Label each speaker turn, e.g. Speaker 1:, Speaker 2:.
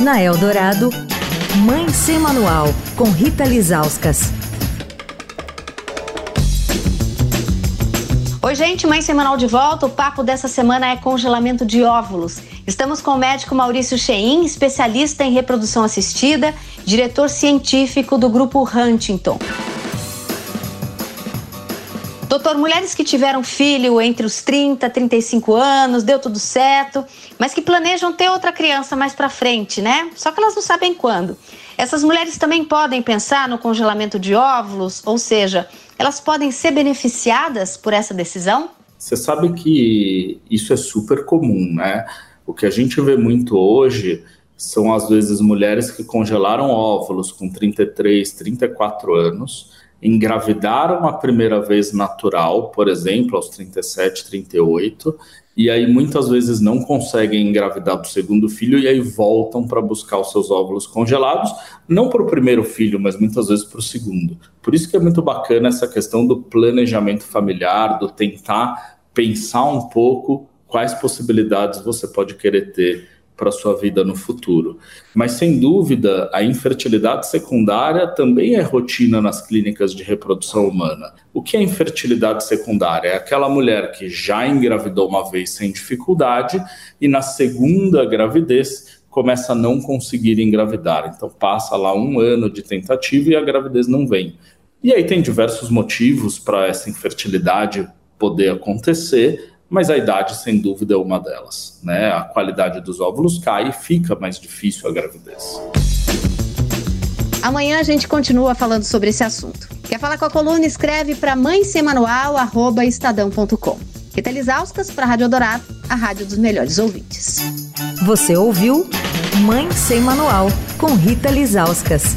Speaker 1: Na Eldorado, Mãe Sem Manual, com Rita Lizauskas.
Speaker 2: Oi, gente, Mãe Semanal de volta. O papo dessa semana é congelamento de óvulos. Estamos com o médico Maurício Chein, especialista em reprodução assistida, diretor científico do grupo Huntington. Doutor, mulheres que tiveram filho entre os 30 e 35 anos, deu tudo certo, mas que planejam ter outra criança mais para frente, né? Só que elas não sabem quando. Essas mulheres também podem pensar no congelamento de óvulos, ou seja, elas podem ser beneficiadas por essa decisão?
Speaker 3: Você sabe que isso é super comum, né? O que a gente vê muito hoje são às vezes mulheres que congelaram óvulos com 33, 34 anos engravidaram a primeira vez natural, por exemplo, aos 37, 38, e aí muitas vezes não conseguem engravidar do segundo filho e aí voltam para buscar os seus óvulos congelados, não para o primeiro filho, mas muitas vezes para o segundo. Por isso que é muito bacana essa questão do planejamento familiar, do tentar pensar um pouco quais possibilidades você pode querer ter para sua vida no futuro. Mas sem dúvida, a infertilidade secundária também é rotina nas clínicas de reprodução humana. O que é infertilidade secundária? É aquela mulher que já engravidou uma vez sem dificuldade e na segunda gravidez começa a não conseguir engravidar. Então passa lá um ano de tentativa e a gravidez não vem. E aí tem diversos motivos para essa infertilidade poder acontecer, mas a idade, sem dúvida, é uma delas. Né? A qualidade dos óvulos cai e fica mais difícil a gravidez.
Speaker 2: Amanhã a gente continua falando sobre esse assunto. Quer falar com a coluna? Escreve para mãesemanual.estadão.com. Rita Lisauskas para a Rádio Dourado, a rádio dos melhores ouvintes.
Speaker 1: Você ouviu Mãe Sem Manual, com Rita Lisauskas.